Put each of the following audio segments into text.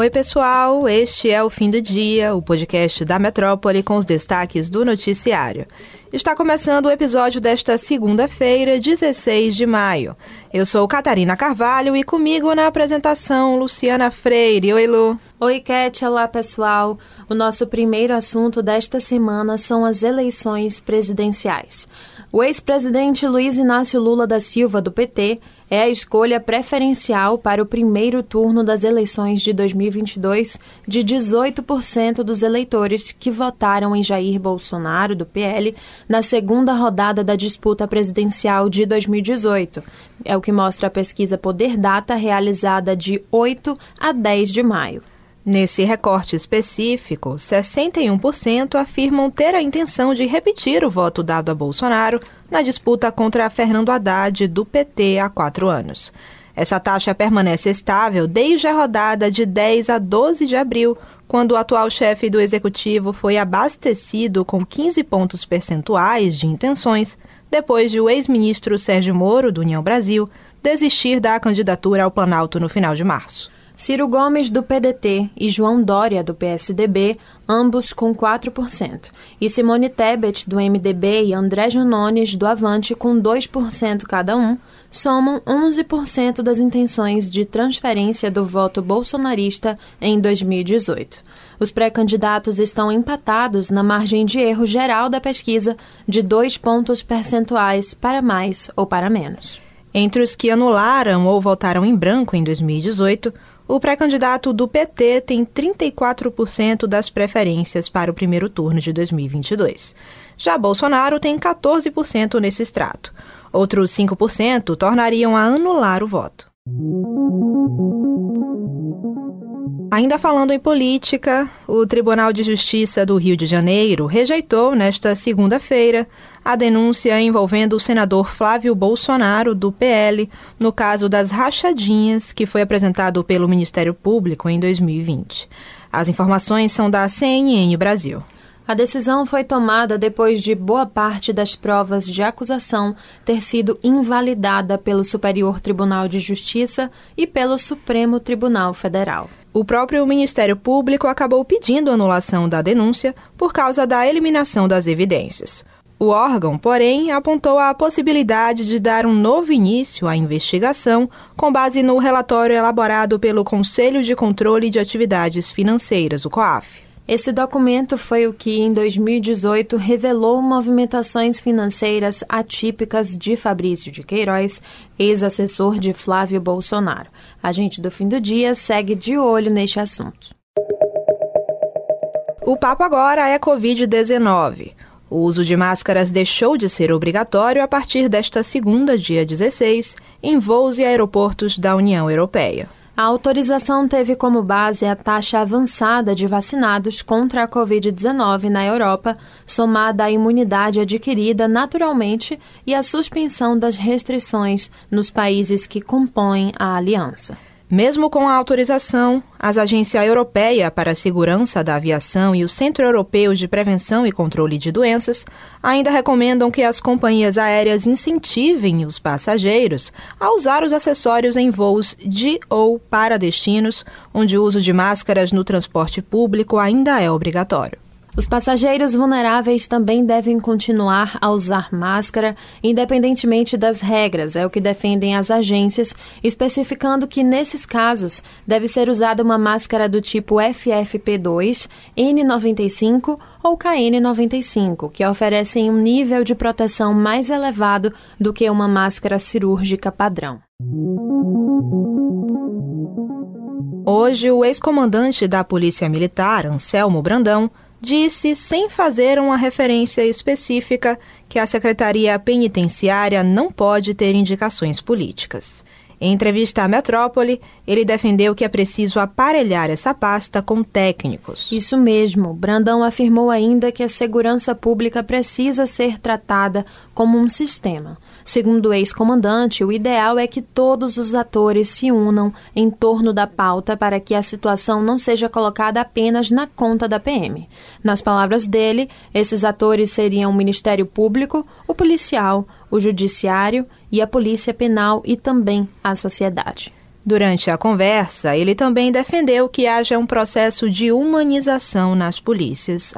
Oi, pessoal. Este é o Fim do Dia, o podcast da Metrópole com os destaques do noticiário. Está começando o episódio desta segunda-feira, 16 de maio. Eu sou Catarina Carvalho e comigo na apresentação Luciana Freire. Oi, Lu. Oi, Cat. Olá, pessoal. O nosso primeiro assunto desta semana são as eleições presidenciais. O ex-presidente Luiz Inácio Lula da Silva, do PT, é a escolha preferencial para o primeiro turno das eleições de 2022 de 18% dos eleitores que votaram em Jair Bolsonaro, do PL, na segunda rodada da disputa presidencial de 2018. É o que mostra a pesquisa Poder Data realizada de 8 a 10 de maio. Nesse recorte específico, 61% afirmam ter a intenção de repetir o voto dado a Bolsonaro na disputa contra Fernando Haddad do PT há quatro anos. Essa taxa permanece estável desde a rodada de 10 a 12 de abril, quando o atual chefe do executivo foi abastecido com 15 pontos percentuais de intenções, depois de o ex-ministro Sérgio Moro, do União Brasil, desistir da candidatura ao Planalto no final de março. Ciro Gomes, do PDT, e João Dória, do PSDB, ambos com 4%. E Simone Tebet, do MDB, e André Janones, do Avante, com 2% cada um, somam 11% das intenções de transferência do voto bolsonarista em 2018. Os pré-candidatos estão empatados na margem de erro geral da pesquisa de dois pontos percentuais para mais ou para menos. Entre os que anularam ou votaram em branco em 2018, o pré-candidato do PT tem 34% das preferências para o primeiro turno de 2022. Já Bolsonaro tem 14% nesse extrato. Outros 5% tornariam a anular o voto. Ainda falando em política, o Tribunal de Justiça do Rio de Janeiro rejeitou, nesta segunda-feira, a denúncia envolvendo o senador Flávio Bolsonaro, do PL, no caso das rachadinhas que foi apresentado pelo Ministério Público em 2020. As informações são da CNN Brasil. A decisão foi tomada depois de boa parte das provas de acusação ter sido invalidada pelo Superior Tribunal de Justiça e pelo Supremo Tribunal Federal. O próprio Ministério Público acabou pedindo anulação da denúncia por causa da eliminação das evidências. O órgão, porém, apontou a possibilidade de dar um novo início à investigação com base no relatório elaborado pelo Conselho de Controle de Atividades Financeiras, o COAF. Esse documento foi o que, em 2018, revelou movimentações financeiras atípicas de Fabrício de Queiroz, ex-assessor de Flávio Bolsonaro. A gente do fim do dia segue de olho neste assunto. O papo agora é Covid-19. O uso de máscaras deixou de ser obrigatório a partir desta segunda, dia 16, em voos e aeroportos da União Europeia. A autorização teve como base a taxa avançada de vacinados contra a Covid-19 na Europa, somada à imunidade adquirida naturalmente e a suspensão das restrições nos países que compõem a aliança. Mesmo com a autorização, as Agência Europeia para a Segurança da Aviação e o Centro Europeu de Prevenção e Controle de Doenças ainda recomendam que as companhias aéreas incentivem os passageiros a usar os acessórios em voos de ou para destinos onde o uso de máscaras no transporte público ainda é obrigatório. Os passageiros vulneráveis também devem continuar a usar máscara, independentemente das regras, é o que defendem as agências, especificando que, nesses casos, deve ser usada uma máscara do tipo FFP2, N95 ou KN95, que oferecem um nível de proteção mais elevado do que uma máscara cirúrgica padrão. Hoje, o ex-comandante da Polícia Militar, Anselmo Brandão, disse, sem fazer uma referência específica, que a Secretaria Penitenciária não pode ter indicações políticas. Em entrevista à Metrópole, ele defendeu que é preciso aparelhar essa pasta com técnicos. Isso mesmo. Brandão afirmou ainda que a segurança pública precisa ser tratada como um sistema. Segundo o ex-comandante, o ideal é que todos os atores se unam em torno da pauta para que a situação não seja colocada apenas na conta da PM. Nas palavras dele, esses atores seriam o Ministério Público, o policial, o Judiciário e a Polícia Penal e também a sociedade. Durante a conversa, ele também defendeu que haja um processo de humanização nas polícias.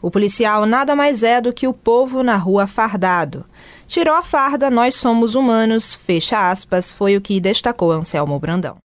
O policial nada mais é do que o povo na rua fardado. Tirou a farda, nós somos humanos, fecha aspas, foi o que destacou Anselmo Brandão.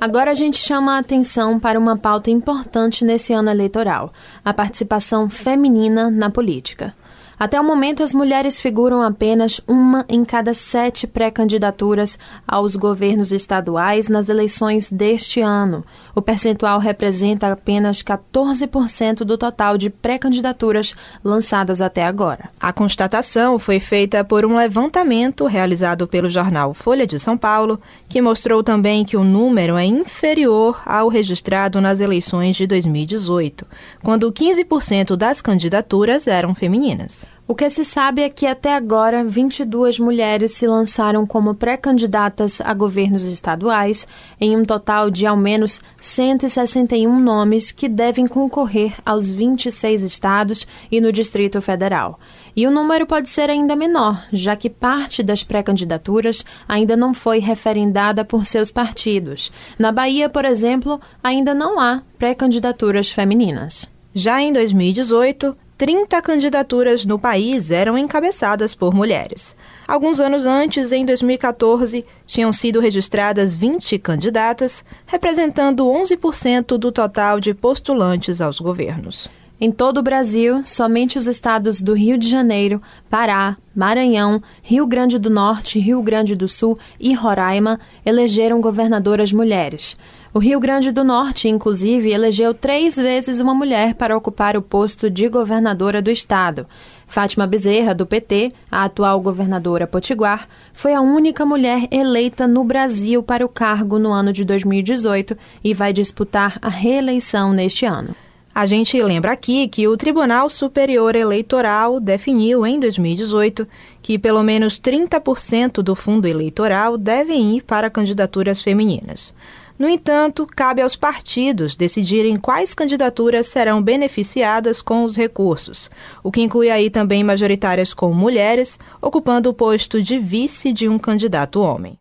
Agora a gente chama a atenção para uma pauta importante nesse ano eleitoral: a participação feminina na política. Até o momento, as mulheres figuram apenas uma em cada sete pré-candidaturas aos governos estaduais nas eleições deste ano. O percentual representa apenas 14% do total de pré-candidaturas lançadas até agora. A constatação foi feita por um levantamento realizado pelo jornal Folha de São Paulo, que mostrou também que o número é inferior ao registrado nas eleições de 2018, quando 15% das candidaturas eram femininas. O que se sabe é que até agora 22 mulheres se lançaram como pré-candidatas a governos estaduais, em um total de ao menos 161 nomes que devem concorrer aos 26 estados e no Distrito Federal. E o número pode ser ainda menor, já que parte das pré-candidaturas ainda não foi referendada por seus partidos. Na Bahia, por exemplo, ainda não há pré-candidaturas femininas. Já em 2018, 30 candidaturas no país eram encabeçadas por mulheres. Alguns anos antes, em 2014, tinham sido registradas 20 candidatas, representando 11% do total de postulantes aos governos. Em todo o Brasil, somente os estados do Rio de Janeiro, Pará, Maranhão, Rio Grande do Norte, Rio Grande do Sul e Roraima elegeram governadoras mulheres. O Rio Grande do Norte, inclusive, elegeu três vezes uma mulher para ocupar o posto de governadora do estado. Fátima Bezerra, do PT, a atual governadora potiguar, foi a única mulher eleita no Brasil para o cargo no ano de 2018 e vai disputar a reeleição neste ano. A gente lembra aqui que o Tribunal Superior Eleitoral definiu em 2018 que pelo menos 30% do fundo eleitoral devem ir para candidaturas femininas. No entanto, cabe aos partidos decidirem quais candidaturas serão beneficiadas com os recursos, o que inclui aí também majoritárias com mulheres, ocupando o posto de vice de um candidato homem.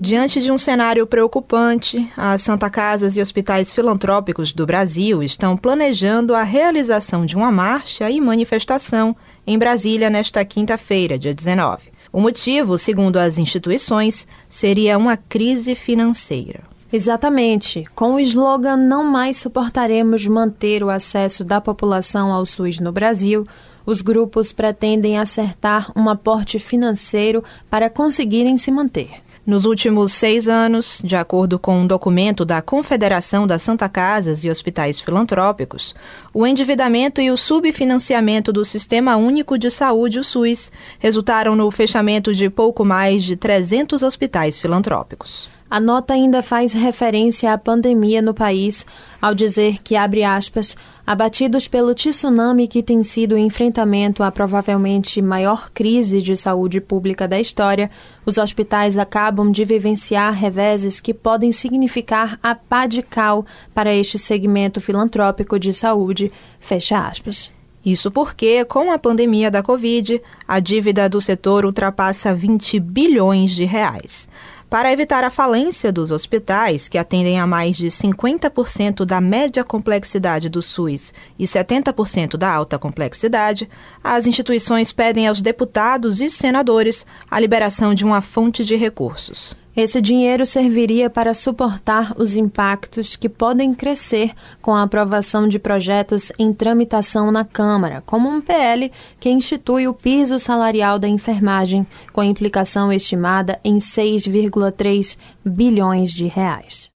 Diante de um cenário preocupante, as Santa Casas e hospitais filantrópicos do Brasil estão planejando a realização de uma marcha e manifestação em Brasília nesta quinta-feira, dia 19. O motivo, segundo as instituições, seria uma crise financeira. Exatamente. Com o slogan Não mais suportaremos manter o acesso da população ao SUS no Brasil, os grupos pretendem acertar um aporte financeiro para conseguirem se manter. Nos últimos seis anos, de acordo com um documento da Confederação das Santa Casas e Hospitais Filantrópicos, o endividamento e o subfinanciamento do Sistema Único de Saúde, o SUS, resultaram no fechamento de pouco mais de 300 hospitais filantrópicos. A nota ainda faz referência à pandemia no país, ao dizer que, abre aspas, abatidos pelo tsunami que tem sido o enfrentamento à provavelmente maior crise de saúde pública da história, os hospitais acabam de vivenciar reveses que podem significar a pá de cal para este segmento filantrópico de saúde, fecha aspas. Isso porque, com a pandemia da Covid, a dívida do setor ultrapassa 20 bilhões de reais. Para evitar a falência dos hospitais, que atendem a mais de 50% da média complexidade do SUS e 70% da alta complexidade, as instituições pedem aos deputados e senadores a liberação de uma fonte de recursos. Esse dinheiro serviria para suportar os impactos que podem crescer com a aprovação de projetos em tramitação na Câmara, como um PL que institui o piso salarial da enfermagem, com implicação estimada em 6,3 bilhões de reais.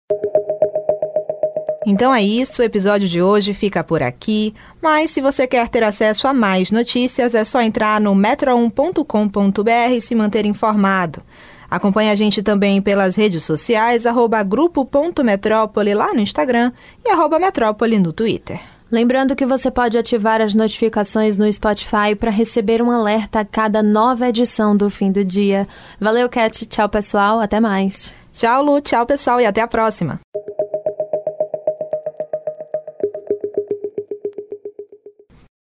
Então é isso, o episódio de hoje fica por aqui. Mas se você quer ter acesso a mais notícias, é só entrar no metro1.com.br e se manter informado. Acompanhe a gente também pelas redes sociais, arroba grupo.metrópole lá no Instagram e arroba metrópole no Twitter. Lembrando que você pode ativar as notificações no Spotify para receber um alerta a cada nova edição do fim do dia. Valeu, Cat. Tchau, pessoal. Até mais. Tchau, Lu. Tchau, pessoal. E até a próxima.